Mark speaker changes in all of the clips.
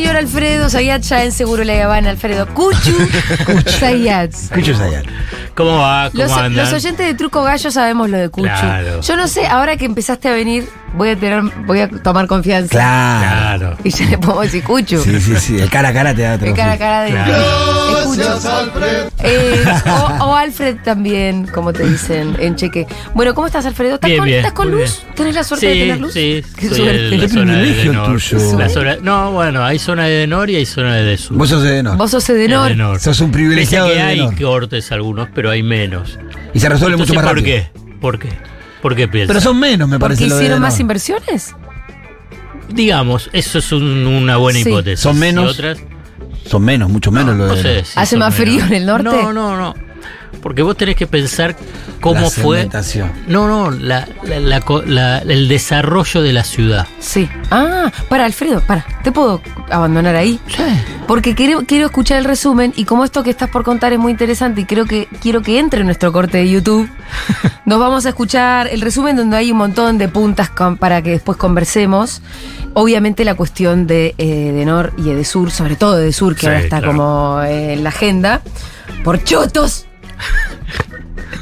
Speaker 1: Señor Alfredo Zayat ya en Seguro La Habana, Alfredo Cuchu Zayat.
Speaker 2: Escucho Sayar.
Speaker 3: ¿Cómo va? ¿Cómo
Speaker 1: Los,
Speaker 3: andan?
Speaker 1: los oyentes de Truco Gallo sabemos lo de Cuchu.
Speaker 3: Claro.
Speaker 1: Yo no sé, ahora que empezaste a venir, voy a tener, voy a tomar confianza.
Speaker 2: Claro.
Speaker 1: Y ya le podemos decir Cuchu.
Speaker 2: Sí, sí, sí. El cara a cara te da otro.
Speaker 1: El cara a cara de
Speaker 3: Claro.
Speaker 1: Eh, o, o Alfred también, como te dicen en cheque. Bueno, ¿cómo estás, Alfredo? ¿Estás
Speaker 3: Bien,
Speaker 1: con,
Speaker 3: bien,
Speaker 1: ¿estás con
Speaker 3: muy
Speaker 1: luz?
Speaker 3: bien.
Speaker 1: ¿Tenés la suerte de tener luz?
Speaker 3: sí.
Speaker 1: Qué
Speaker 3: estoy
Speaker 1: suerte.
Speaker 3: en la zona de
Speaker 2: tuyo.
Speaker 3: La zona- no, bueno, hay zona de Denor y hay zona de Sur.
Speaker 2: Vos sos de Denor.
Speaker 1: Vos sos Edenor.
Speaker 3: Edenor.
Speaker 2: Sos un privilegiado
Speaker 3: a que
Speaker 2: de
Speaker 3: hay cortes algunos, pero hay menos.
Speaker 2: Y se resuelve mucho más
Speaker 3: ¿Por
Speaker 2: rápido.
Speaker 3: qué? ¿Por qué? ¿Por qué piensas?
Speaker 2: Pero son menos, me
Speaker 1: ¿Porque
Speaker 2: parece. lo de
Speaker 1: hicieron más inversiones?
Speaker 3: Digamos, eso es un- una buena
Speaker 1: Sí.
Speaker 3: hipótesis.
Speaker 2: Son menos.
Speaker 3: Otras,
Speaker 2: Son menos, mucho menos lo
Speaker 3: no
Speaker 2: de
Speaker 3: sé
Speaker 2: Denor.
Speaker 3: si
Speaker 1: ¿Hace más frío en el norte?
Speaker 3: No, no, no. Porque vos tenés que pensar cómo
Speaker 2: La
Speaker 3: fue. No, no, la- la- la el desarrollo de la ciudad.
Speaker 1: Sí. Ah, para, Alfredo, para. ¿Te puedo abandonar ahí? Porque quiero, quiero escuchar el resumen y como esto que estás por contar es muy interesante y creo que quiero que entre en nuestro corte de YouTube, nos vamos a escuchar el resumen donde hay un montón de puntas con- para que después conversemos. Obviamente la cuestión de eh, de Nor y de Sur, sobre todo de Sur, que
Speaker 3: Sí,
Speaker 1: ahora está
Speaker 3: claro.
Speaker 1: como eh, en la agenda, por chotos.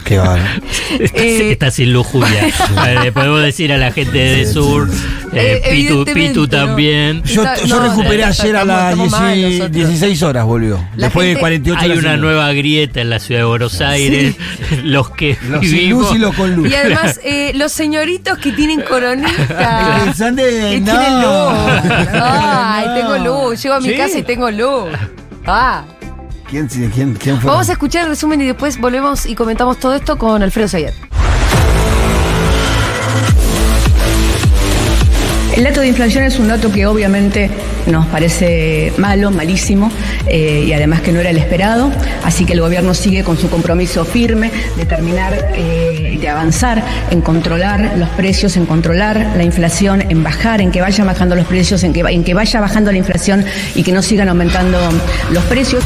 Speaker 2: Qué bárbaro.
Speaker 3: Está,
Speaker 1: Eh,
Speaker 3: está sin lujuria. Eh, podemos decir a la gente de Sur, eh,
Speaker 1: Eh,
Speaker 3: Pitu, también.
Speaker 2: Yo, recuperé
Speaker 1: no,
Speaker 2: ayer a las
Speaker 1: estamos mal
Speaker 2: 16,
Speaker 1: nosotros.
Speaker 2: 16 horas volvió.
Speaker 1: La
Speaker 2: Después
Speaker 1: gente-
Speaker 2: de 48
Speaker 3: Hay
Speaker 2: horas.
Speaker 3: una
Speaker 2: sin luz.
Speaker 3: nueva grieta en la ciudad de Buenos Aires. Los que
Speaker 2: Los sin luz y los con luz.
Speaker 1: Y además, eh, los señoritos que tienen coronita.
Speaker 2: Que son de-
Speaker 1: Que
Speaker 2: no.
Speaker 1: tienen luz. Ay,
Speaker 2: No.
Speaker 1: tengo luz. Llego a mi
Speaker 2: Sí.
Speaker 1: casa y tengo luz. Ah.
Speaker 2: ¿Quién, quién, quién fue?
Speaker 1: Vamos a escuchar el resumen y después volvemos y comentamos todo esto con Alfredo Sayat.
Speaker 4: El dato de inflación es un dato que obviamente nos parece malo, malísimo, eh, y además que no era el esperado, así que el gobierno sigue con su compromiso firme de terminar, eh, de avanzar en controlar los precios, en controlar la inflación, en bajar, en que vayan bajando los precios, en que, va- en que vaya bajando la inflación y que no sigan aumentando los precios.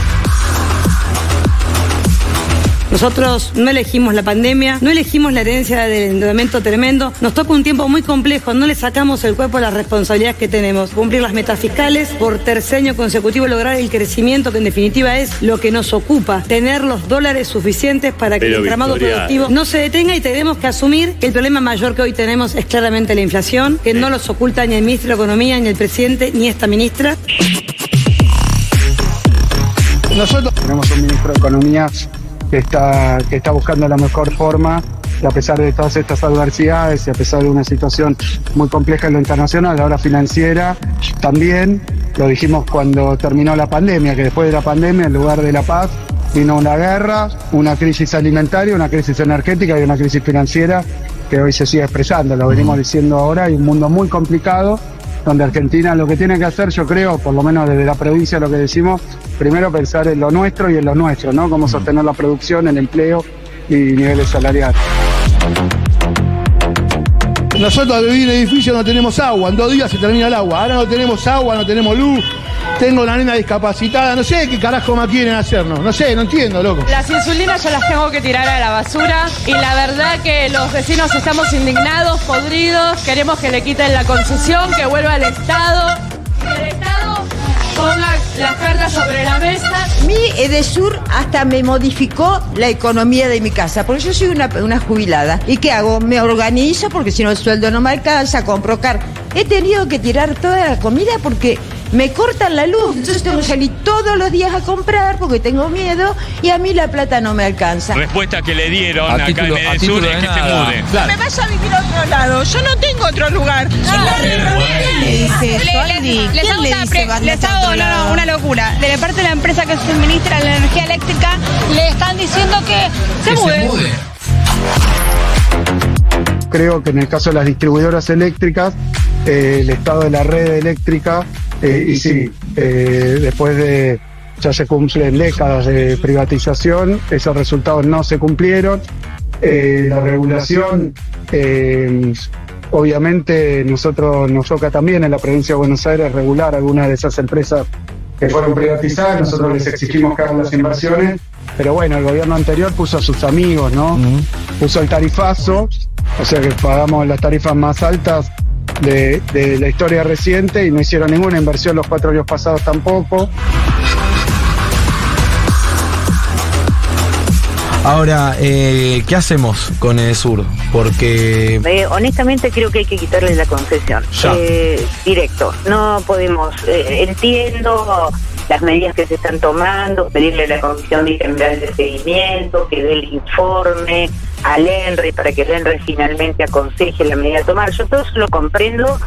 Speaker 5: Nosotros no elegimos la pandemia, no elegimos la herencia del endeudamiento tremendo. Nos toca un tiempo muy complejo, no le sacamos el cuerpo a las responsabilidades que tenemos. Cumplir las metas fiscales, por tercer año consecutivo lograr el crecimiento que en definitiva es lo que nos ocupa. Tener los dólares suficientes para que el entramado productivo no se detenga y tenemos que asumir que el problema mayor que hoy tenemos es claramente la inflación, que no los oculta ni el ministro de Economía, ni el presidente, ni esta ministra.
Speaker 6: Nosotros tenemos un ministro de Economía que está, que está buscando la mejor forma y a pesar de todas estas adversidades y a pesar de una situación muy compleja en lo internacional, ahora financiera, también lo dijimos cuando terminó la pandemia, que después de la pandemia, en lugar de la paz, vino una guerra, una crisis alimentaria, una crisis energética y una crisis financiera que hoy se sigue expresando, lo venimos diciendo ahora, hay un mundo muy complicado donde Argentina lo que tiene que hacer, yo creo, por lo menos desde la provincia lo que decimos, primero pensar en lo nuestro y en lo nuestro, ¿no? Cómo sostener la producción, el empleo y niveles salariales.
Speaker 7: Nosotros al vivir en el edificio no tenemos agua, en dos días se termina el agua. Ahora no tenemos agua, no tenemos luz. Tengo una nena discapacitada, no sé qué carajo más quieren hacernos. No sé, no entiendo, loco.
Speaker 8: Las insulinas yo las tengo que tirar a la basura y la verdad que los vecinos estamos indignados, podridos, queremos que le quiten la concesión, que vuelva al Estado. Que el Estado ponga las cartas sobre la mesa.
Speaker 9: Mi Edesur hasta me modificó la economía de mi casa, porque yo soy una, una jubilada. ¿Y qué hago? Me organizo porque si no el sueldo no me alcanza, compro car. He tenido que tirar toda la comida porque me cortan la luz. Entonces tengo que salir todos los días a comprar porque tengo miedo y a mí la plata no me alcanza.
Speaker 10: Respuesta que le dieron
Speaker 11: A
Speaker 10: acá
Speaker 11: título-
Speaker 10: en Medellín es que
Speaker 11: nada.
Speaker 10: se mude.
Speaker 11: Claro.
Speaker 9: Me vaya a vivir a otro lado. Yo no tengo otro lugar.
Speaker 8: Les
Speaker 9: ¿Quién
Speaker 8: hago no, no, una locura. De la parte de la empresa que suministra la energía eléctrica, le están diciendo que se
Speaker 11: Que
Speaker 8: mude.
Speaker 11: se mude.
Speaker 6: Creo que en el caso de las distribuidoras eléctricas, eh, el estado de la red eléctrica Eh, y sí, eh, después de ya se cumplen décadas de privatización, esos resultados no se cumplieron. Eh, la regulación, eh, obviamente nosotros nos toca también en la provincia de Buenos Aires regular algunas de esas empresas que fueron privatizadas, nosotros les exigimos que hagan las inversiones, pero bueno, el gobierno anterior puso a sus amigos, ¿no? Puso el tarifazo, o sea que pagamos las tarifas más altas de, de la historia reciente y no hicieron ninguna inversión los cuatro años pasados tampoco.
Speaker 10: Ahora, eh, ¿qué hacemos con el sur? Porque
Speaker 11: Eh, honestamente creo que hay que quitarle la concesión.
Speaker 10: Ya.
Speaker 11: Eh, directo. No podemos, eh, entiendo las medidas que se están tomando, pedirle a la Comisión Bicameral de Seguimiento, que dé el informe al ENRE para que el ENRE finalmente aconseje la medida a tomar. Yo todo eso lo comprendo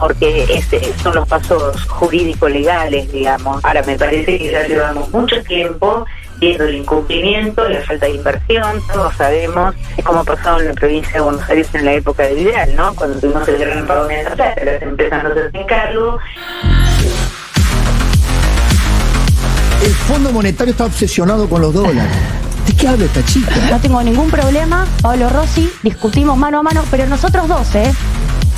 Speaker 11: porque ese son los pasos jurídico-legales, digamos. Ahora me parece que ya llevamos mucho tiempo viendo el incumplimiento, la falta de inversión, todos sabemos cómo pasó en la provincia de Buenos Aires en la época de Vidal, ¿no? Cuando tuvimos el gran pago de la plata, las empresas no se hacen.
Speaker 12: El Fondo Monetario está obsesionado con los dólares. ¿De qué habla esta chica?
Speaker 13: No tengo ningún problema, Pablo Rossi, discutimos mano a mano, pero nosotros dos, ¿eh?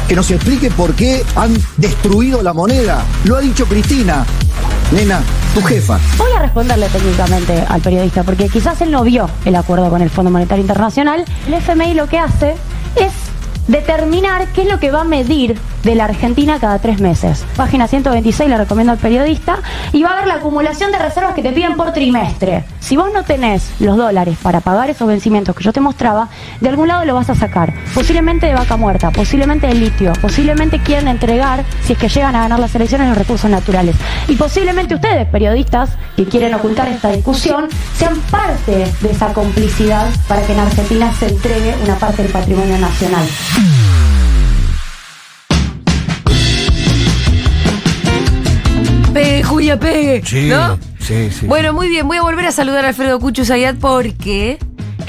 Speaker 12: Que nos explique por qué han destruido la moneda. Lo ha dicho Cristina. Nena, tu jefa.
Speaker 13: Voy a responderle técnicamente al periodista, porque quizás él no vio el acuerdo con el Fondo Monetario Internacional. El FMI lo que hace es determinar qué es lo que va a medir de la Argentina cada tres meses. Página 126 le recomiendo al periodista y va a ver la acumulación de reservas que te piden por trimestre. Si vos no tenés los dólares para pagar esos vencimientos que yo te mostraba, de algún lado lo vas a sacar. Posiblemente de vaca muerta, posiblemente de litio, posiblemente quieran entregar, si es que llegan a ganar las elecciones, los recursos naturales. Y posiblemente ustedes, periodistas, que quieren ocultar esta discusión, sean parte de esa complicidad para que en Argentina se entregue una parte del patrimonio nacional.
Speaker 1: Pegue, Julia, pegue.
Speaker 2: Sí,
Speaker 1: ¿No?
Speaker 2: sí, sí.
Speaker 1: Bueno, muy bien. Voy a volver a saludar a Alfredo Cucho Zayat porque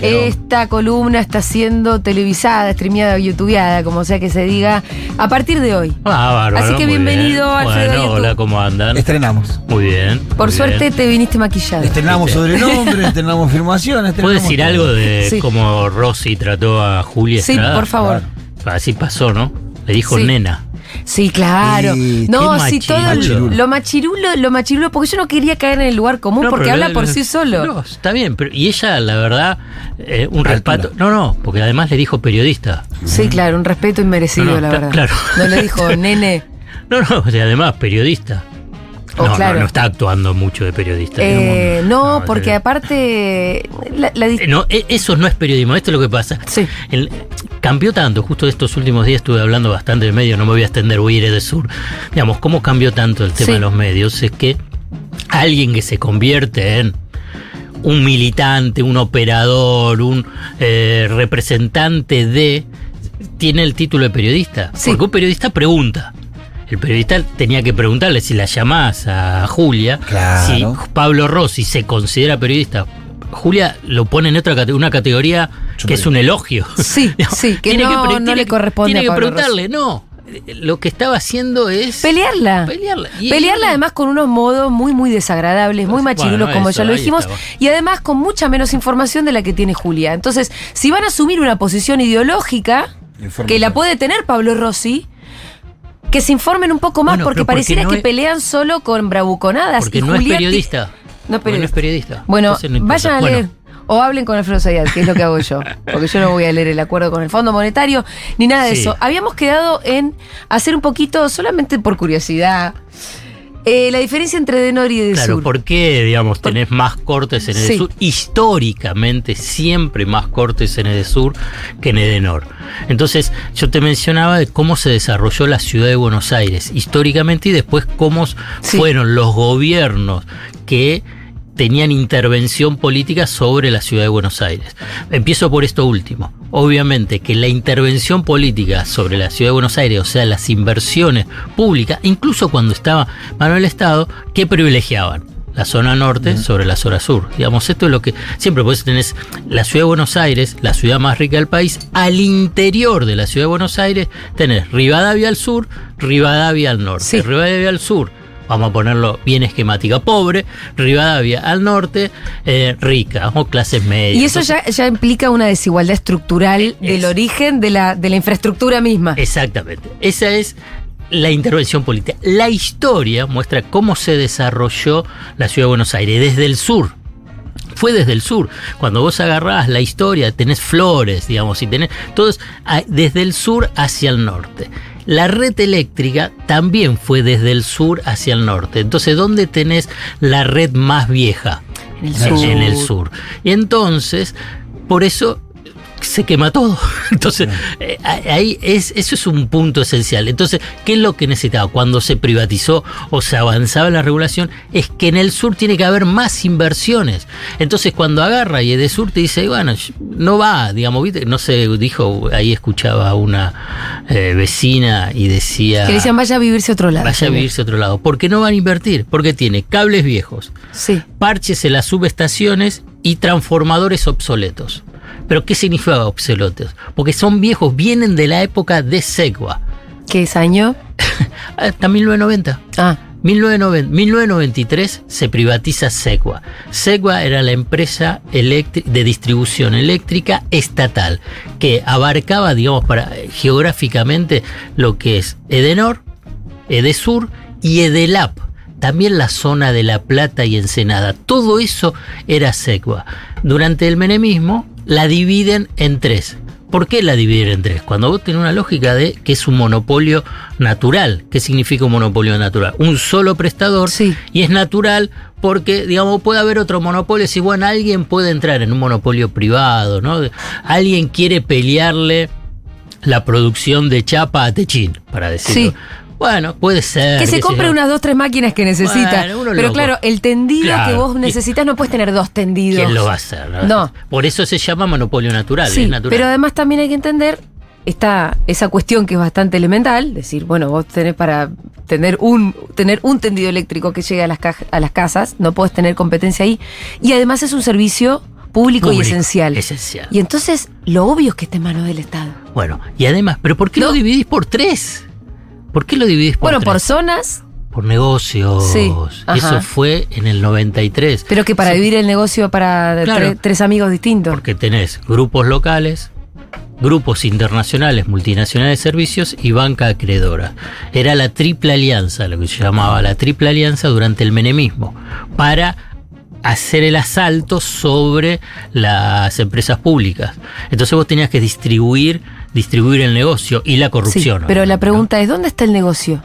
Speaker 1: esta columna está siendo televisada, streameada o youtubeada, como sea que se diga, a partir de hoy.
Speaker 3: Ah, bárbaro.
Speaker 1: Así que
Speaker 3: muy
Speaker 1: bienvenido,
Speaker 3: bien.
Speaker 1: Alfredo,
Speaker 3: Bueno, hola, ¿cómo andan?
Speaker 2: Estrenamos.
Speaker 3: Muy bien.
Speaker 1: Por
Speaker 3: muy
Speaker 1: suerte
Speaker 3: bien.
Speaker 1: te viniste maquillado.
Speaker 2: Estrenamos sobrenombre, estrenamos filmaciones.
Speaker 3: ¿Puedo
Speaker 2: estrenamos
Speaker 3: decir
Speaker 2: todo.
Speaker 3: algo de
Speaker 1: Sí.
Speaker 3: cómo Rossi trató a Julia
Speaker 1: Sí,
Speaker 3: Estrada?
Speaker 1: por favor.
Speaker 3: Así pasó, ¿no? Le dijo
Speaker 1: Sí.
Speaker 3: nena.
Speaker 1: Sí, claro.
Speaker 2: Sí,
Speaker 1: no, sí, todo
Speaker 3: machirulo.
Speaker 1: lo machirulo, lo machirulo, porque yo no quería caer en el lugar común,
Speaker 3: No,
Speaker 1: porque habla
Speaker 3: la-
Speaker 1: por sí solo.
Speaker 3: No, está bien, pero y ella, la verdad, eh, un respeto. No, no, porque además le dijo periodista.
Speaker 1: Sí, claro, un respeto inmerecido,
Speaker 3: No, no,
Speaker 1: la verdad.
Speaker 3: claro.
Speaker 1: No le dijo, nene.
Speaker 3: No, no, o sea, además periodista.
Speaker 1: Oh,
Speaker 3: no,
Speaker 1: claro.
Speaker 3: no, no está actuando mucho de periodista.
Speaker 1: Eh, no,
Speaker 3: No,
Speaker 1: porque
Speaker 3: eh.
Speaker 1: aparte. La,
Speaker 3: Eh, No, e- eso no es periodismo, esto es lo que pasa.
Speaker 1: Sí.
Speaker 3: El- cambió tanto, justo estos últimos días estuve hablando bastante de medios, no me voy a extender, ir de sur. Digamos, cómo cambió tanto el tema
Speaker 1: Sí.
Speaker 3: de los medios, es que alguien que se convierte en un militante, un operador, un eh, representante de, tiene el título de periodista.
Speaker 1: Sí.
Speaker 3: Porque un periodista pregunta. El periodista tenía que preguntarle si la llamás a Julia,
Speaker 2: Claro.
Speaker 3: si Pablo Rossi se considera periodista. Julia lo pone en otra cate- una categoría que es un elogio.
Speaker 1: Sí, sí, que
Speaker 3: Tiene
Speaker 1: no,
Speaker 3: tiene
Speaker 1: le
Speaker 3: que-
Speaker 1: corresponde
Speaker 3: Tiene
Speaker 1: a
Speaker 3: que preguntarle, no. Lo que estaba haciendo es.
Speaker 1: Pelearla.
Speaker 3: Pelearla. Y-
Speaker 1: Pelearla además con unos modos muy, muy desagradables, muy machirulos,
Speaker 3: Bueno,
Speaker 1: como
Speaker 3: eso,
Speaker 1: ya lo dijimos,
Speaker 3: estaba.
Speaker 1: y además con mucha menos información de la que tiene Julia. Entonces, si van a asumir una posición ideológica, que la puede tener Pablo Rossi, que se informen un poco más,
Speaker 3: Bueno,
Speaker 1: porque pareciera
Speaker 3: no
Speaker 1: que
Speaker 3: es-
Speaker 1: pelean solo con bravuconadas.
Speaker 3: Porque
Speaker 1: y
Speaker 3: no es periodista.
Speaker 1: No es
Speaker 3: Porque no es
Speaker 1: periodista.
Speaker 3: periodista.
Speaker 1: Bueno,
Speaker 3: no
Speaker 1: vayan a
Speaker 3: Bueno,
Speaker 1: leer. O hablen con Alfredo Zayat, que es lo que hago yo. Porque yo no voy a leer el acuerdo con el Fondo Monetario, ni nada de
Speaker 3: Sí.
Speaker 1: eso. Habíamos quedado en hacer un poquito, solamente por curiosidad, eh, la diferencia entre Denor y Edesur.
Speaker 3: Claro, ¿por qué, digamos, tenés más cortes en
Speaker 1: Sí.
Speaker 3: Edesur? Históricamente, siempre más cortes en Edesur que en Edenor. Entonces, yo te mencionaba de cómo se desarrolló la ciudad de Buenos Aires históricamente y después cómo fueron los gobiernos que tenían intervención política sobre la ciudad de Buenos Aires. Empiezo por esto último. Obviamente que la intervención política sobre la ciudad de Buenos Aires, o sea, las inversiones públicas, incluso cuando estaba Manuel Estado, ¿qué privilegiaban? La zona norte sobre la zona sur. Digamos, esto es lo que siempre pues tenés la ciudad de Buenos Aires, la ciudad más rica del país, al interior de la ciudad de Buenos Aires tenés Rivadavia al sur, Rivadavia al norte. Rivadavia al sur, vamos a ponerlo bien esquemática, pobre, Rivadavia al norte, eh, rica, o clases medias.
Speaker 1: Y eso ya, ya implica una desigualdad estructural del origen de la, de la infraestructura misma.
Speaker 3: Exactamente. Esa es la intervención política. La historia muestra cómo se desarrolló la ciudad de Buenos Aires desde el sur. Fue desde el sur. Cuando vos agarrás la historia, tenés flores, digamos, y tenés todos ah, desde el sur hacia el norte. La red eléctrica también fue desde el sur hacia el norte. Entonces, ¿dónde tenés la red más vieja?
Speaker 1: En el sur.
Speaker 3: En el sur. Y entonces, por eso se quema todo. Entonces, eh, ahí es, eso es un punto esencial. Entonces, ¿qué es lo que necesitaba? Cuando se privatizó o se avanzaba en la regulación, es que en el sur tiene que haber más inversiones. Entonces, cuando agarra y Edesur te dice, bueno, no va, digamos, ¿viste? no sé, dijo, ahí escuchaba a una eh, vecina y decía...
Speaker 1: Que decían, vaya a vivirse a otro lado.
Speaker 3: Vaya a vivirse a otro lado. ¿Por qué no van a invertir? Porque tiene cables viejos,
Speaker 1: Sí.
Speaker 3: parches en las subestaciones y transformadores obsoletos. ¿Pero qué significa obsoletos? Porque son viejos, vienen de la época de Segua.
Speaker 1: ¿Qué es año?
Speaker 3: Hasta 1990.
Speaker 1: Ah.
Speaker 3: 1990, 1993 se privatiza Segua. Segua era la empresa de distribución eléctrica estatal que abarcaba, digamos, para, geográficamente lo que es Edenor, Edesur y Edelap. También la zona de La Plata y Ensenada. Todo eso era Segua. Durante el menemismo la dividen en tres. ¿Por qué la dividen en tres? Cuando vos tenés una lógica de que es un monopolio natural. ¿Qué significa un monopolio natural? Un solo prestador y es natural porque, digamos, puede haber otro monopolio. Si, bueno, alguien puede entrar en un monopolio privado, ¿no? Alguien quiere pelearle la producción de chapa a Techín, para decirlo.
Speaker 1: Sí.
Speaker 3: Bueno, puede ser.
Speaker 1: Que se compre unas dos, tres máquinas que necesita.
Speaker 3: Bueno,
Speaker 1: Pero
Speaker 3: loco.
Speaker 1: claro, el tendido
Speaker 3: Claro.
Speaker 1: que vos necesitas no puedes tener dos tendidos.
Speaker 3: ¿Quién lo va a hacer?
Speaker 1: No.
Speaker 3: Por eso se llama monopolio natural.
Speaker 1: Sí,
Speaker 3: es natural.
Speaker 1: pero además también hay que entender esta, esa cuestión que es bastante elemental, decir, bueno, vos tenés para tener un, tener un tendido eléctrico que llegue a las, a las casas, no podés tener competencia ahí, y además es un servicio público, y esencial.
Speaker 3: esencial.
Speaker 1: Y entonces, lo obvio es que esté en manos del Estado.
Speaker 3: Bueno, y además, ¿pero por qué lo dividís por tres? ¿Por qué lo dividís por
Speaker 1: bueno, por
Speaker 3: tres?
Speaker 1: zonas,
Speaker 3: Por negocios.
Speaker 1: Sí.
Speaker 3: Eso fue en el 93.
Speaker 1: pero que para dividir el negocio para
Speaker 3: Claro.
Speaker 1: tres amigos distintos.
Speaker 3: Porque tenés grupos locales, grupos internacionales, multinacionales de servicios y banca acreedora. Era la triple alianza, lo que se llamaba la triple alianza durante el menemismo, para hacer el asalto sobre las empresas públicas. Entonces vos tenías que distribuir, distribuir el negocio y la
Speaker 1: Sí,
Speaker 3: corrupción.
Speaker 1: pero la pregunta es, ¿dónde está el negocio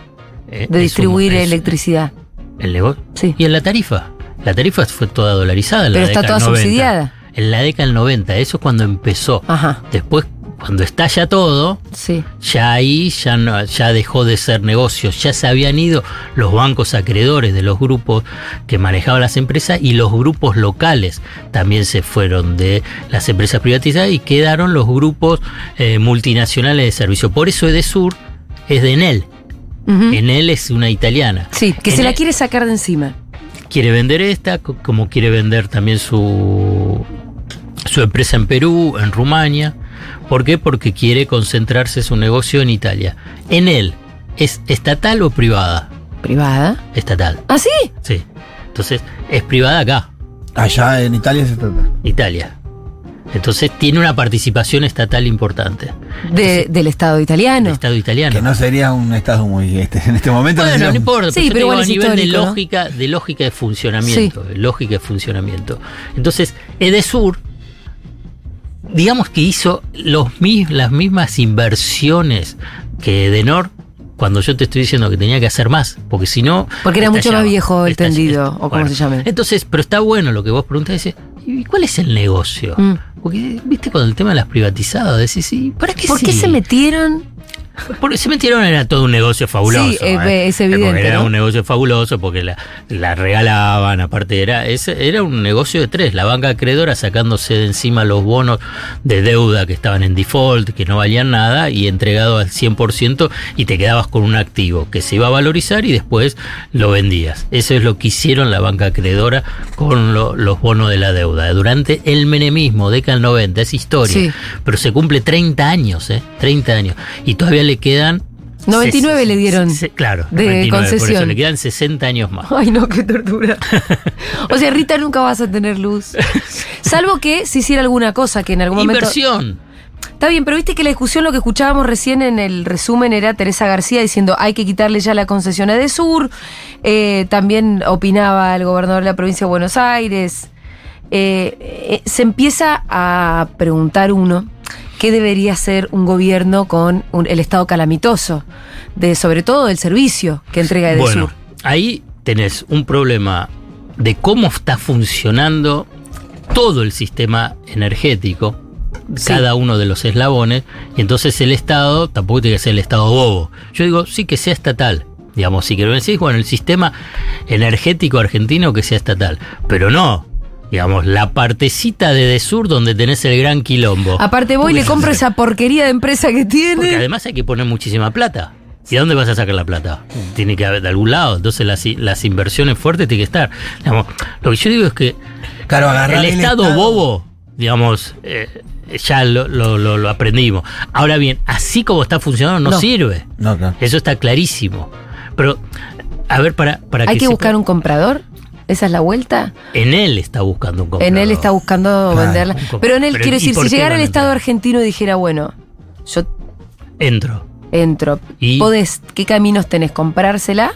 Speaker 3: Eh,
Speaker 1: de distribuir
Speaker 3: es-
Speaker 1: electricidad?
Speaker 3: El negocio. Y en la tarifa. La tarifa fue toda dolarizada. En
Speaker 1: Pero
Speaker 3: la
Speaker 1: está
Speaker 3: década
Speaker 1: toda
Speaker 3: del 90.
Speaker 1: subsidiada.
Speaker 3: En la década del 90, eso es cuando empezó. Después, cuando estalla todo, ya ahí ya, no, ya dejó de ser negocio. Ya se habían ido los bancos acreedores de los grupos que manejaban las empresas y los grupos locales también se fueron de las empresas privatizadas y quedaron los grupos eh, multinacionales de servicio. Por eso Edesur es de Enel. Enel es una italiana.
Speaker 1: Sí, que se la quiere sacar de encima.
Speaker 3: quiere vender esta, co- como quiere vender también su, su empresa en Perú, en Rumania. ¿Por qué? Porque quiere concentrarse su negocio en Italia. En él, ¿es estatal o privada?
Speaker 1: ¿Privada?
Speaker 3: Estatal,
Speaker 1: ¿Ah, sí?
Speaker 3: sí. Entonces, es privada acá,
Speaker 2: Allá en Italia se trata.
Speaker 3: Italia. Entonces, tiene una participación estatal importante.
Speaker 1: De- del Estado italiano.
Speaker 3: Estado italiano.
Speaker 2: Que no sería un estado muy. Este, en este momento
Speaker 3: Bueno,
Speaker 2: sería
Speaker 3: no importa,
Speaker 1: Sí,
Speaker 3: pero,
Speaker 1: igual es
Speaker 3: a nivel de
Speaker 1: ¿no?
Speaker 3: lógica, de lógica de funcionamiento, de lógica de funcionamiento. Entonces, Edesur, digamos que hizo los, mis- las mismas inversiones que Edenor, cuando yo te estoy diciendo que tenía que hacer más, porque si no...
Speaker 1: Porque era mucho más viejo el tendido, o como
Speaker 3: Bueno,
Speaker 1: se llame.
Speaker 3: Entonces, pero está bueno lo que vos preguntás, ¿y cuál es el negocio?
Speaker 1: Mm.
Speaker 3: Porque, viste, con el tema de las privatizadas, decís, ¿sí? ¿para qué
Speaker 1: ¿Por qué se metieron?
Speaker 3: Porque se metieron, era todo un negocio fabuloso.
Speaker 1: Sí,
Speaker 3: eh,
Speaker 1: es evidente,
Speaker 3: Porque Era
Speaker 1: ¿no?
Speaker 3: un negocio fabuloso porque la, la regalaban, aparte era, ese, era un negocio de tres. La banca acreedora sacándose de encima los bonos de deuda que estaban en default, que no valían nada, y entregado al 100% y te quedabas con un activo que se iba a valorizar y después lo vendías. Eso es lo que hicieron la banca acreedora con lo- los bonos de la deuda. Durante el menemismo, década del 90, es historia.
Speaker 1: Sí.
Speaker 3: Pero se cumple 30 años, ¿eh? 30 años. Y todavía le quedan
Speaker 1: 99
Speaker 3: Se-
Speaker 1: le dieron
Speaker 3: se- claro,
Speaker 1: de
Speaker 3: 99, Por eso
Speaker 1: concesión.
Speaker 3: le quedan 60 años más.
Speaker 1: Ay, no, qué tortura. o sea, Rita, nunca vas a tener luz. Salvo que se hiciera alguna cosa que en algún momento.
Speaker 3: Inversión.
Speaker 1: Está bien, pero viste que la discusión, lo que escuchábamos recién en el resumen, era Teresa García diciendo hay que quitarle ya la concesión a Desur. Eh, también opinaba el gobernador de la provincia de Buenos Aires. Eh, eh, se empieza a preguntar uno qué debería hacer un gobierno con un- el estado calamitoso, de sobre todo del servicio que entrega Edesur.
Speaker 3: Bueno, ahí tenés un problema de cómo está funcionando todo el sistema energético, cada uno de los eslabones, y entonces el Estado tampoco tiene que ser el Estado bobo. Yo digo, sí que sea estatal. Digamos, si quiero decir, bueno, el sistema energético argentino que sea estatal, pero no. Digamos, la partecita de Desur donde tenés el gran quilombo.
Speaker 1: Aparte voy y le compro esa porquería de empresa que tiene.
Speaker 3: porque además hay que poner muchísima plata. ¿Y de dónde vas a sacar la plata? Tiene que haber de algún lado. Entonces las, las inversiones fuertes tienen que estar. Digamos, lo que yo digo es que
Speaker 2: Claro, agarrar
Speaker 3: el
Speaker 2: el
Speaker 3: Estado,
Speaker 2: Estado-
Speaker 3: bobo, digamos, eh, ya lo, lo- lo- lo aprendimos. Ahora bien, así como está funcionando no,
Speaker 1: No.
Speaker 3: sirve.
Speaker 2: No.
Speaker 3: Eso está clarísimo. Pero, a ver, para, para
Speaker 1: Hay que buscar un comprador. ¿Esa es la vuelta?
Speaker 3: En él está buscando un comprador.
Speaker 1: En él está buscando
Speaker 3: Claro,
Speaker 1: venderla. Pero en él,
Speaker 3: Pero,
Speaker 1: quiero
Speaker 3: ¿y
Speaker 1: decir, si llegara el Estado argentino y dijera, bueno, yo
Speaker 3: Entro.
Speaker 1: entro,
Speaker 3: Y-
Speaker 1: podés, ¿qué caminos tenés? ¿Comprársela?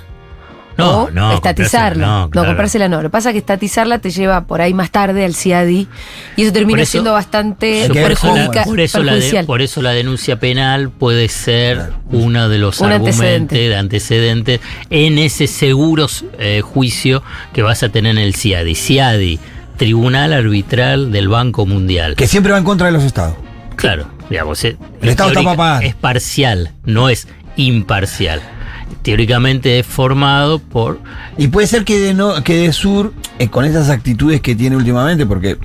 Speaker 3: No,
Speaker 1: o
Speaker 3: no,
Speaker 1: estatizarla.
Speaker 3: comprársela, no, claro.
Speaker 1: comprársela no. Lo que pasa es que estatizarla te lleva por ahí más tarde al CIADI y eso termina
Speaker 3: eso-
Speaker 1: siendo bastante
Speaker 3: Por eso, la,
Speaker 1: perjudica-
Speaker 3: por eso la de-
Speaker 1: perjudicial.
Speaker 3: por eso la denuncia penal puede ser uno de los
Speaker 1: Un
Speaker 3: argumentos
Speaker 1: antecedente.
Speaker 3: de antecedentes en ese seguro eh, juicio que vas a tener en el CIADI. CIADI, Tribunal Arbitral del Banco Mundial.
Speaker 2: Que siempre va en contra de los estados.
Speaker 3: Claro, digamos, eh,
Speaker 2: El Estado está
Speaker 3: teórica-
Speaker 2: para pagar.
Speaker 3: es parcial, no es imparcial. Teóricamente es formado por
Speaker 2: Y puede ser que de, no, que de Sur, eh, con esas actitudes que tiene últimamente, porque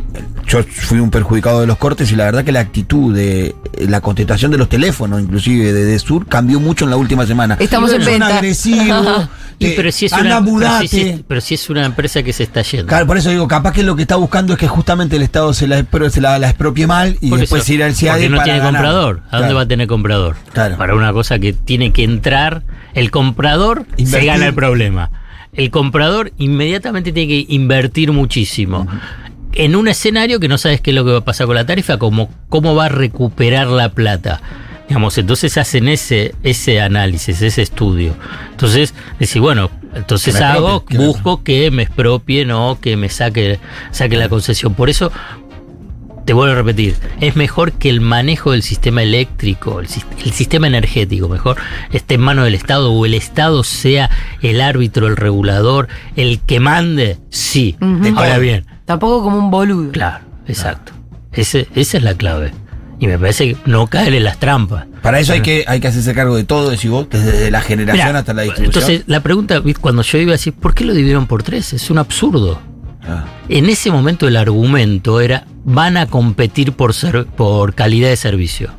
Speaker 2: yo fui un perjudicado de los cortes y la verdad que la actitud de eh, la contestación de los teléfonos, inclusive de, de Sur, cambió mucho en la última semana.
Speaker 1: Estamos en
Speaker 2: Son
Speaker 1: venta.
Speaker 2: agresivos.
Speaker 3: Pero si es
Speaker 2: anda,
Speaker 3: una, pero si, es- pero si es una empresa que se está yendo.
Speaker 2: Claro, por eso digo, capaz que lo que está buscando es que justamente el Estado se la, se la, la expropie mal y
Speaker 3: Por
Speaker 2: después
Speaker 3: eso,
Speaker 2: ir al CIADI
Speaker 3: Porque no
Speaker 2: para
Speaker 3: tiene
Speaker 2: ganar.
Speaker 3: comprador. ¿A dónde
Speaker 2: Claro.
Speaker 3: va a tener comprador?
Speaker 2: Claro.
Speaker 3: Para una cosa que tiene que entrar, el comprador se gana el problema. El comprador inmediatamente tiene que invertir muchísimo. En un escenario que no sabes qué es lo que va a pasar con la tarifa, como cómo va a recuperar la plata. Digamos, entonces hacen ese, ese análisis, ese estudio. Entonces, decís, bueno, entonces hago,
Speaker 2: claro.
Speaker 3: busco que me expropien o que me saque, saque la concesión. Por eso, te vuelvo a repetir, es mejor que el manejo del sistema eléctrico, el, el sistema energético, mejor esté en manos del Estado o el Estado sea el árbitro, el regulador, el que mande, sí. Ahora bien,
Speaker 1: Tampoco como un boludo.
Speaker 3: claro, exacto. Ese, esa es la clave. Y me parece que no caer en las trampas.
Speaker 2: Para eso hay que, hay que hacerse cargo de todo, decís vos, desde la generación
Speaker 3: Mirá,
Speaker 2: hasta la distribución.
Speaker 3: Entonces, la pregunta, ¿viste? cuando yo iba a decir, ¿por qué lo dividieron por tres? Es un absurdo.
Speaker 2: Ah.
Speaker 3: En ese momento el argumento era, van a competir por, ser, por calidad de servicio.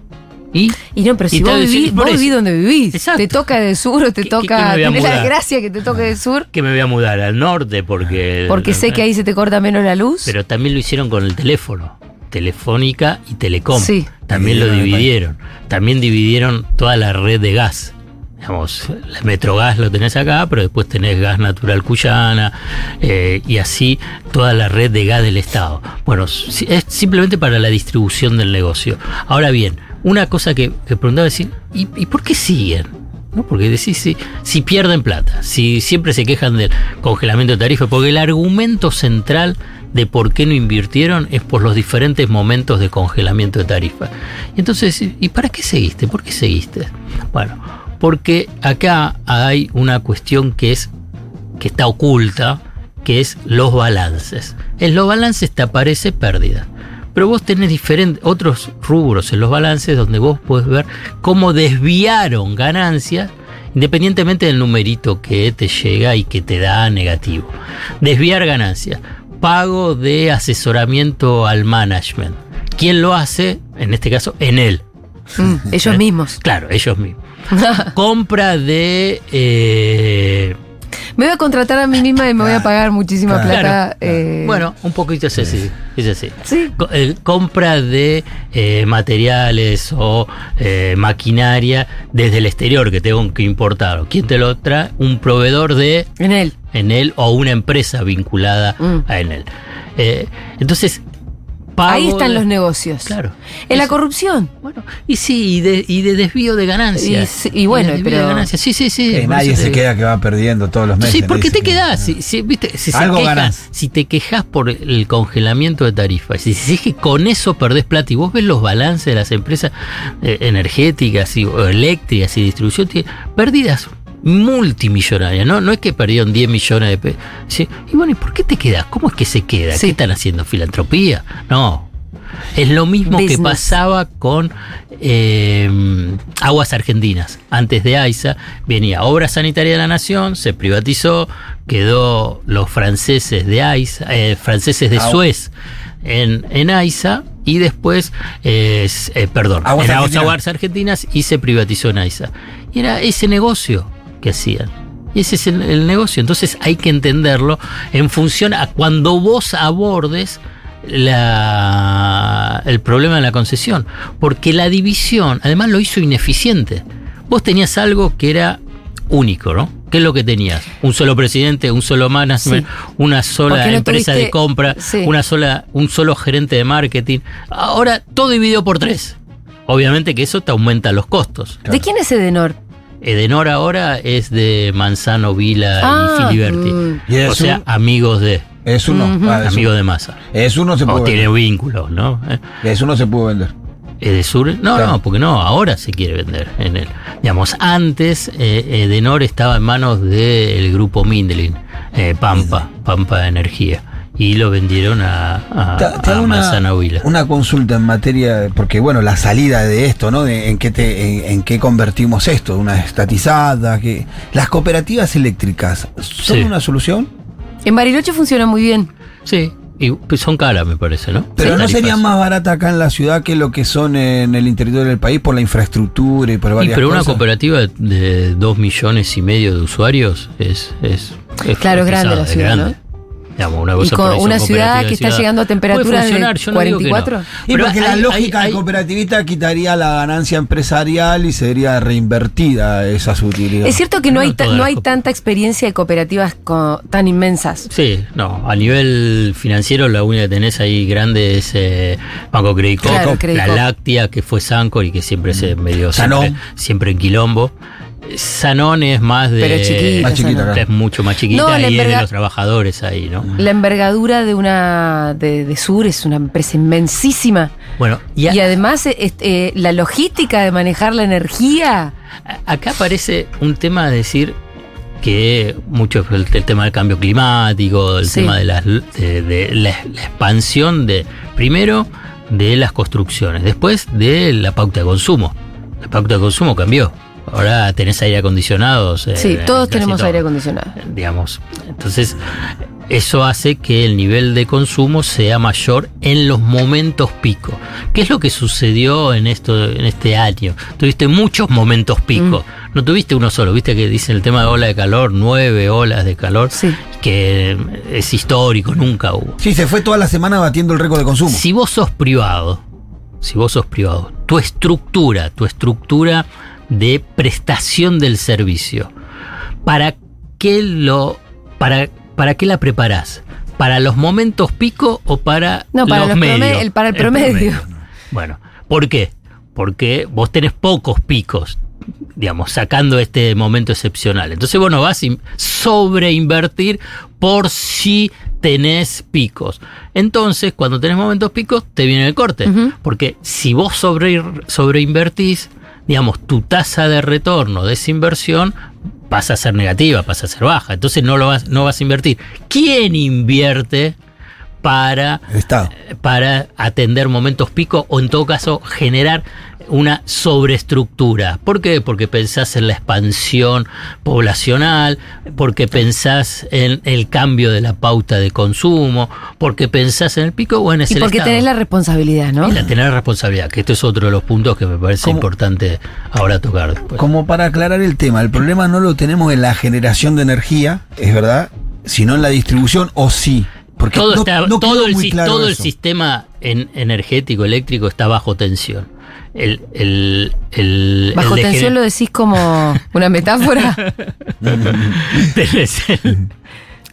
Speaker 3: ¿Y?
Speaker 1: Y no, pero si vos vivís, vos vivís donde vivís.
Speaker 3: Exacto.
Speaker 1: Te toca de sur o te
Speaker 3: ¿Qué- qué-
Speaker 1: toca.
Speaker 3: qué
Speaker 1: Tenés la
Speaker 3: mudar?
Speaker 1: gracia que te toque de sur.
Speaker 3: Que me voy a mudar al norte porque...
Speaker 1: Porque sé que ahí se te corta menos la luz.
Speaker 3: Pero también lo hicieron con el teléfono. Telefónica y Telecom.
Speaker 1: Sí.
Speaker 3: También lo
Speaker 2: Dividieron.
Speaker 3: También dividieron toda la red de gas. Digamos, la Metrogas lo tenés acá, pero después tenés Gas Natural Cuyana eh, y así toda la red de gas del Estado. Bueno, si- es simplemente para la distribución del negocio. Ahora bien, una cosa que, que preguntaba es, ¿y, ¿y por qué siguen? ¿no? Porque decís, si, si pierden plata, si siempre se quejan del congelamiento de tarifa, porque el argumento central de por qué no invirtieron es por los diferentes momentos de congelamiento de tarifa. Y entonces, ¿y para qué seguiste? ¿Por qué seguiste? Bueno, porque acá hay una cuestión que es que está oculta, que es los balances. En los balances te aparece pérdida. Pero vos tenés diferentes otros rubros en los balances donde vos podés ver cómo desviaron ganancias independientemente del numerito que te llega y que te da negativo. Desviar ganancias. Pago de asesoramiento al management. ¿Quién lo hace? En este caso, en él.
Speaker 1: Mm, ellos
Speaker 3: ¿Eh?
Speaker 1: mismos.
Speaker 3: Claro, ellos mismos. Compra de... eh,
Speaker 1: Me voy a contratar a mí misma y me voy a pagar muchísima
Speaker 3: Claro.
Speaker 1: plata. eh,
Speaker 3: Bueno, un poquito es así. Es así. Co- eh, compra de eh, materiales o maquinaria desde el exterior que tengo que importar. ¿Quién te lo trae? Un proveedor de.
Speaker 1: Enel.
Speaker 3: Enel o una empresa vinculada a Enel. Eh, entonces. pago
Speaker 1: Ahí están
Speaker 3: de-
Speaker 1: los negocios.
Speaker 3: Claro.
Speaker 1: En la corrupción.
Speaker 3: Y sí, y de, y de desvío de ganancias.
Speaker 1: Y sí, y bueno,
Speaker 3: de desvío
Speaker 1: pero-
Speaker 3: de ganancias. Sí, sí, sí.
Speaker 2: Que nadie se queda que va perdiendo todos los meses.
Speaker 3: Sí, porque te
Speaker 2: que-
Speaker 3: quedás. Si, si, viste, si, se
Speaker 2: Algo
Speaker 3: queja-
Speaker 2: ganás.
Speaker 3: si te quejas por el congelamiento de tarifas, si si es que con eso perdés plata y vos ves los balances de las empresas eh, energéticas y, o eléctricas y distribución, tiene pérdidas multimillonarias, ¿no? No es que perdieron 10 millones de pesos. Sí, Y bueno, ¿y por qué te quedas? ¿Cómo es que se queda? ¿Qué están haciendo? ¿Filantropía? No. Es lo mismo que pasaba con eh, Aguas Argentinas. Antes de AISA venía Obra Sanitaria de la Nación, se privatizó, quedó los franceses de AISA, eh, franceses de
Speaker 2: Agua.
Speaker 3: Suez en, en AISA y después, eh, eh, perdón,
Speaker 2: Aguas
Speaker 3: en Aguas,
Speaker 2: Argentinas.
Speaker 3: Aguas Argentinas y se privatizó en AISA. Y era ese negocio que hacían. Y ese es el, el negocio. Entonces hay que entenderlo en función a cuando vos abordes la, el problema de la concesión. Porque la división, además, lo hizo ineficiente. Vos tenías algo que era único, ¿no? ¿Qué es lo que tenías? Un solo presidente, un solo management,
Speaker 1: Sí.
Speaker 3: una sola
Speaker 1: no
Speaker 3: empresa
Speaker 1: tuviste-
Speaker 3: de compra,
Speaker 1: Sí.
Speaker 3: una sola, un solo gerente de marketing. Ahora todo dividido por tres. Obviamente que eso te aumenta los costos.
Speaker 1: ¿De quién es Edenor?
Speaker 3: Edenor ahora es de Manzano, Vila
Speaker 1: Ah,
Speaker 3: y Filiberti.
Speaker 1: mm.
Speaker 2: ¿Y es
Speaker 3: o sea,
Speaker 2: un-
Speaker 3: amigos de.
Speaker 2: Es uno.
Speaker 1: Ujú.
Speaker 2: ah, es
Speaker 3: Amigos de masa.
Speaker 2: Es uno se
Speaker 3: O
Speaker 2: puede
Speaker 3: tiene vínculos, ¿no? Eh,
Speaker 2: Es uno se pudo vender.
Speaker 3: Edesur, no,
Speaker 2: Claro.
Speaker 3: no, porque no, ahora se quiere vender en él. Digamos, antes eh, Edenor estaba en manos del grupo Mindlin, eh, Pampa, Pampa Energía. Y lo vendieron a, a,
Speaker 2: Te- te
Speaker 3: a
Speaker 2: hago una,
Speaker 3: Manzana Huila.
Speaker 2: una consulta en materia, porque bueno, la salida de esto, ¿no? De, en, qué te, en, en qué convertimos esto, una estatizada, que las cooperativas eléctricas son
Speaker 3: Sí.
Speaker 2: una solución,
Speaker 1: En Bariloche funciona muy bien.
Speaker 3: Sí, y pues, son caras, me parece, ¿no?
Speaker 2: pero no serían más baratas acá en la ciudad que lo que son en el interior del país por la infraestructura y por
Speaker 3: Y
Speaker 2: varias
Speaker 3: pero una
Speaker 2: cosas.
Speaker 3: cooperativa de- dos millones y medio de usuarios es, es, es
Speaker 1: Claro, es grande
Speaker 3: pesada,
Speaker 1: la ciudad,
Speaker 3: grande. Digamos, una
Speaker 1: Y con ciudad que está llegando a temperaturas de
Speaker 3: funcionar, yo no digo que no.
Speaker 1: 44.
Speaker 2: Y
Speaker 3: Pero
Speaker 2: porque
Speaker 3: hay-
Speaker 2: la lógica
Speaker 3: hay-
Speaker 2: del cooperativista quitaría la ganancia empresarial y sería reinvertida esas utilidades.
Speaker 1: Es cierto que no,
Speaker 3: No
Speaker 1: hay, no hay tanta experiencia de cooperativas co- tan inmensas.
Speaker 3: Sí, no, a nivel financiero la única que tenés ahí grande es eh, Banco Crédito,
Speaker 1: Claro,
Speaker 3: la. Láctea que fue Sancor y que siempre se medio siempre, siempre en quilombo. Sanón es más de
Speaker 1: Pero chiquita,
Speaker 2: Más chiquita,
Speaker 3: es mucho más chiquita
Speaker 1: No,
Speaker 3: y es de los trabajadores ahí, ¿no?
Speaker 1: La envergadura de una de, de Sur es una empresa inmensísima.
Speaker 3: Bueno, y, a-
Speaker 1: Y además este, eh, la logística de manejar la energía.
Speaker 3: acá aparece un tema de decir que mucho el, el tema del cambio climático, el
Speaker 1: Sí.
Speaker 3: tema de, las, de, de la, la expansión de, primero, de las construcciones, después de la pauta de consumo. La pauta de consumo cambió. Ahora tenés aire acondicionado.
Speaker 1: Sí, todos tenemos aire acondicionado.
Speaker 3: Digamos. Entonces, eso hace que el nivel de consumo sea mayor en los momentos pico. ¿Qué es lo que sucedió en esto en este año? Tuviste muchos momentos pico. No tuviste uno solo, viste que dicen el tema de ola de calor, nueve olas de calor, que es histórico, nunca hubo.
Speaker 2: Sí, se fue toda la semana batiendo el récord de consumo.
Speaker 3: Si vos sos privado, si vos sos privado, tu estructura, tu estructura de prestación del servicio, ¿para qué lo para para qué la preparás? ¿Para los momentos pico o para
Speaker 1: No, para
Speaker 3: los
Speaker 1: los
Speaker 3: medios?
Speaker 1: el- para el promedio.
Speaker 3: Bueno, ¿por qué? Porque vos tenés pocos picos, digamos, sacando este momento excepcional. Entonces vos no vas a in- sobreinvertir por si tenés picos. Entonces, cuando tenés momentos picos, te viene el corte. Porque si vos sobre, sobreinvertís, digamos, tu tasa de retorno de esa inversión pasa a ser negativa, pasa a ser baja. Entonces no, lo vas, no vas a invertir. ¿Quién invierte para, para atender momentos pico o en todo caso generar una sobreestructura. ¿Por qué? Porque pensás en la expansión poblacional, porque pensás en el cambio de la pauta de consumo, porque pensás en el pico, bueno, es
Speaker 1: Y
Speaker 3: el
Speaker 1: porque
Speaker 3: Estado.
Speaker 1: tenés la responsabilidad, ¿no?
Speaker 3: Y la tener responsabilidad, que esto es otro de los puntos que me parece importante ahora tocar después.
Speaker 2: Como para aclarar el tema, el problema no lo tenemos en la generación de energía, es verdad, sino en la distribución, o sí. Porque
Speaker 3: todo
Speaker 2: no-
Speaker 3: está-
Speaker 2: no
Speaker 3: todo, el,
Speaker 2: claro
Speaker 3: todo el sistema en- energético eléctrico está bajo tensión. El, el, el-
Speaker 1: Bajo
Speaker 3: el
Speaker 1: tensión lo decís como una metáfora.
Speaker 3: tenés el,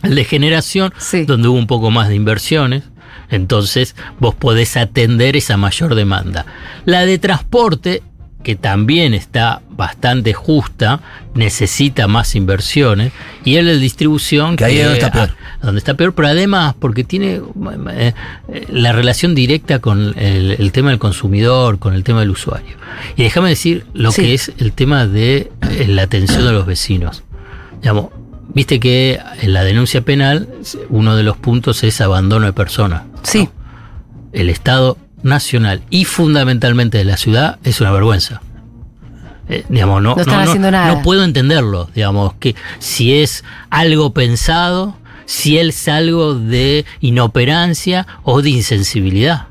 Speaker 3: el de generación, donde hubo un poco más de inversiones. Entonces vos podés atender esa mayor demanda. La de transporte, que también está bastante justa, necesita más inversiones. Y el de distribución,
Speaker 2: Que ahí es donde está peor.
Speaker 3: donde está peor, pero además porque tiene eh, eh, la relación directa con el, el tema del consumidor, con el tema del usuario. Y déjame decir lo
Speaker 1: Sí.
Speaker 3: que es el tema de eh, la atención de los vecinos. Digamos, viste que en la denuncia penal uno de los puntos es abandono de personas.
Speaker 1: Sí.
Speaker 3: El Estado nacional y fundamentalmente de la ciudad es una vergüenza. Eh, digamos, no,
Speaker 1: No están haciendo nada.
Speaker 3: no puedo entenderlo, digamos, que si es algo pensado, si es algo de inoperancia o de insensibilidad.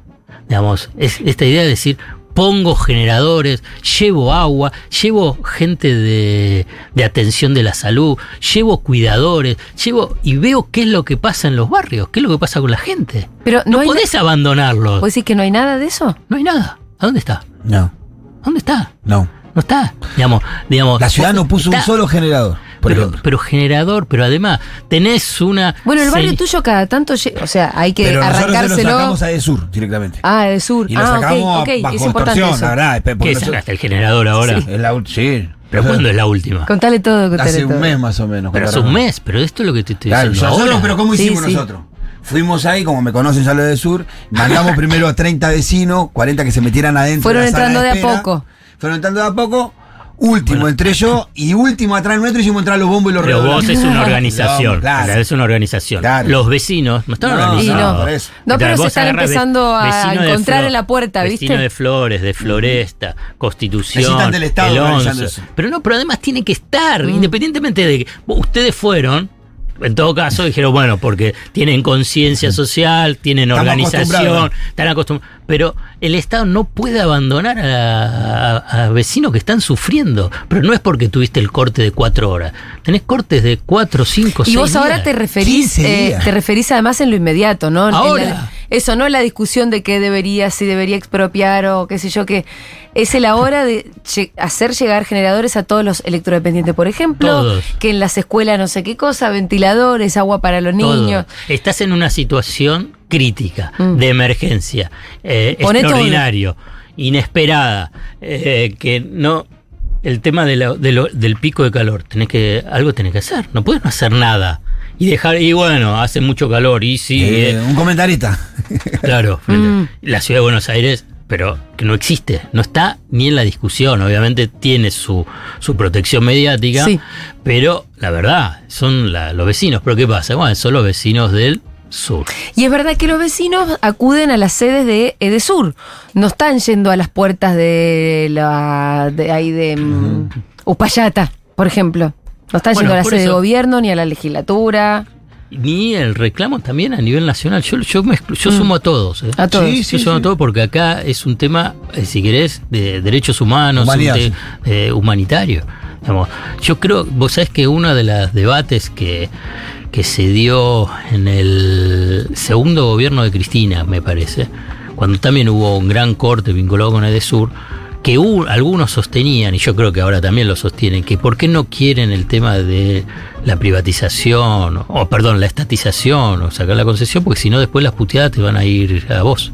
Speaker 3: Digamos, es esta idea de decir, pongo generadores, llevo agua, llevo gente de, de atención de la salud, llevo cuidadores, llevo y veo qué es lo que pasa en los barrios, qué es lo que pasa con la gente.
Speaker 1: Pero no,
Speaker 3: No
Speaker 1: hay
Speaker 3: podés abandonarlos.
Speaker 1: ¿Vos decís que no hay nada de eso?
Speaker 3: No hay nada. ¿A dónde está?
Speaker 2: No,
Speaker 3: ¿Dónde está?
Speaker 2: no.
Speaker 3: No está. Digamos, digamos,
Speaker 2: La ciudad no puso un solo generador, por
Speaker 3: pero, pero generador, pero además tenés una.
Speaker 1: Bueno, el barrio
Speaker 3: se-
Speaker 1: tuyo cada tanto, o sea, hay que
Speaker 2: Pero nosotros se lo
Speaker 1: arrancárselo.
Speaker 2: sacamos a Edesur directamente.
Speaker 1: Ah, de sur.
Speaker 2: Y lo
Speaker 1: ah,
Speaker 2: sacamos
Speaker 1: ok, ok,
Speaker 2: bajo
Speaker 1: es importante
Speaker 2: extorsión,
Speaker 1: eso.
Speaker 2: la verdad. porque
Speaker 3: ¿Qué
Speaker 2: nosotros-
Speaker 3: sacaste el generador ahora?
Speaker 2: Sí.
Speaker 3: ¿Pero cuándo es la última?
Speaker 1: Contale todo, contale
Speaker 2: Hace
Speaker 1: todo.
Speaker 2: un mes más o menos.
Speaker 3: Pero hace un mes, pero esto es lo que te estoy
Speaker 2: Claro,
Speaker 3: diciendo
Speaker 2: nosotros,
Speaker 3: ahora.
Speaker 2: pero ¿cómo hicimos
Speaker 1: sí.
Speaker 2: nosotros? Fuimos ahí, como me conocen ya lo de Sur, mandamos primero a 30 vecinos, 40 que se metieran adentro.
Speaker 1: Fueron
Speaker 2: de la sala
Speaker 1: entrando de a poco.
Speaker 2: Fueron entrando de a poco. Último entré yo y último atrás nuestro hicimos entrar los bombos y los
Speaker 3: Pero vos es una organización.
Speaker 2: Claro.
Speaker 3: Es una organización.
Speaker 2: Claro.
Speaker 3: Los vecinos no están
Speaker 2: No,
Speaker 3: organizados.
Speaker 1: no. No, pero se están empezando a
Speaker 3: vecino
Speaker 1: encontrar en la puerta,
Speaker 3: Vecino
Speaker 1: ¿viste?
Speaker 3: de Flores, de Floresta, Constitución,
Speaker 2: Necesitan del Estado
Speaker 3: el
Speaker 2: organizando
Speaker 3: 11.
Speaker 2: eso.
Speaker 3: Pero no, pero además tiene que estar,
Speaker 1: Mm.
Speaker 3: independientemente de que vos- ustedes fueron. En todo caso, dijeron, bueno, porque tienen conciencia social, tienen
Speaker 2: Estamos
Speaker 3: organización,
Speaker 2: acostumbrados.
Speaker 3: están acostumbrados. Pero el Estado no puede abandonar a, a- a vecinos que están sufriendo. Pero no es porque tuviste el corte de cuatro horas. Tenés cortes de cuatro, cinco,
Speaker 1: Y
Speaker 3: seis
Speaker 1: vos ahora
Speaker 3: días.
Speaker 1: te referís,
Speaker 2: 15
Speaker 1: eh, te referís además en lo inmediato, ¿no?
Speaker 3: Ahora.
Speaker 1: la- eso, no la discusión de qué debería, si debería expropiar o qué sé yo, que es la hora de hacer llegar generadores a todos los electrodependientes, por ejemplo,
Speaker 3: Todos.
Speaker 1: que en las escuelas no sé qué cosa, ventiladores, agua para los
Speaker 3: Todo.
Speaker 1: niños.
Speaker 3: Estás en una situación crítica,
Speaker 1: Mm.
Speaker 3: de emergencia, eh,
Speaker 1: todo.
Speaker 3: extraordinario, inesperada, eh, que no. El tema de la- de lo- del pico de calor, tenés que algo tenés que hacer, no puedes no hacer nada y dejar y bueno hace mucho calor y sí
Speaker 2: Eh,
Speaker 3: eh,
Speaker 2: un comentarista.
Speaker 3: claro
Speaker 1: Mm.
Speaker 3: la ciudad de Buenos Aires pero que no existe no está ni en la discusión obviamente tiene su, su protección mediática
Speaker 1: Sí.
Speaker 3: pero la verdad son la- los vecinos pero qué pasa bueno son los vecinos del sur
Speaker 1: Y es verdad que los vecinos acuden a las sedes de Edesur. No están yendo a las puertas de la de ahí de mm, Upayata, por ejemplo. No están
Speaker 3: Bueno,
Speaker 1: yendo a la sede de gobierno ni a la legislatura.
Speaker 3: ni el reclamo también a nivel nacional. Yo, yo, me exclu- yo
Speaker 1: Mm.
Speaker 3: sumo a todos. ¿eh?
Speaker 1: A todos.
Speaker 2: Sí,
Speaker 3: yo sumo a todos porque acá es un tema, eh, si querés, de derechos humanos,
Speaker 2: sí.
Speaker 3: eh, humanitario. Digamos, yo creo, vos sabés que uno de los debates que, que se dio en el segundo gobierno de Cristina, me parece, cuando también hubo un gran corte vinculado con Edesur, que algunos sostenían, y yo creo que ahora también lo sostienen, que por qué no quieren el tema de la privatización, o perdón, la estatización, o sacar la concesión, porque si no después las puteadas te van a ir a vos,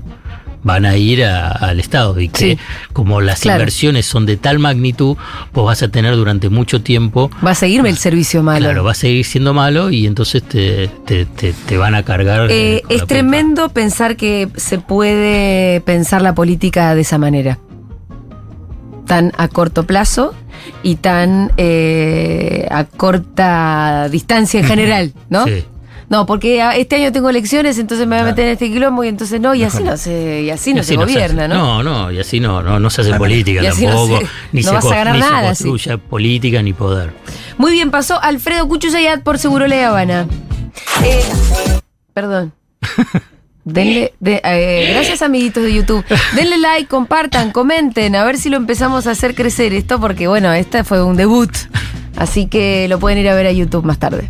Speaker 3: van a ir a- al Estado, y que
Speaker 1: Sí.
Speaker 3: como las
Speaker 1: Claro.
Speaker 3: inversiones son de tal magnitud, vos vas a tener durante mucho tiempo,
Speaker 1: Va a seguirme el servicio malo.
Speaker 3: claro, va a seguir siendo malo, y entonces te, te, te- te van a cargar.
Speaker 1: Eh,
Speaker 3: eh,
Speaker 1: es tremendo pensar que se puede pensar la política de esa manera. Tan a corto plazo y tan eh, a corta distancia en general, ¿no?
Speaker 3: Sí.
Speaker 1: No, porque este año tengo elecciones, entonces me voy a meter en este quilombo y entonces no, y así no se, y así
Speaker 3: Y
Speaker 1: no
Speaker 3: así
Speaker 1: se
Speaker 3: no
Speaker 1: gobierna, ¿no?
Speaker 3: No, no, y así no, no, no se hace política
Speaker 1: así
Speaker 3: tampoco,
Speaker 1: se-
Speaker 3: ni,
Speaker 1: no
Speaker 3: se,
Speaker 1: vas a
Speaker 3: co- ni se
Speaker 1: nada, sí.
Speaker 3: construye política ni poder.
Speaker 1: Muy bien, pasó Alfredo Cuchusayat por Seguro La Habana. Eh, perdón. Denle, de- eh, gracias amiguitos de YouTube. Denle like, compartan, comenten, a ver si lo empezamos a hacer crecer esto, porque bueno, este fue un debut. Así que lo pueden ir a ver a YouTube más tarde.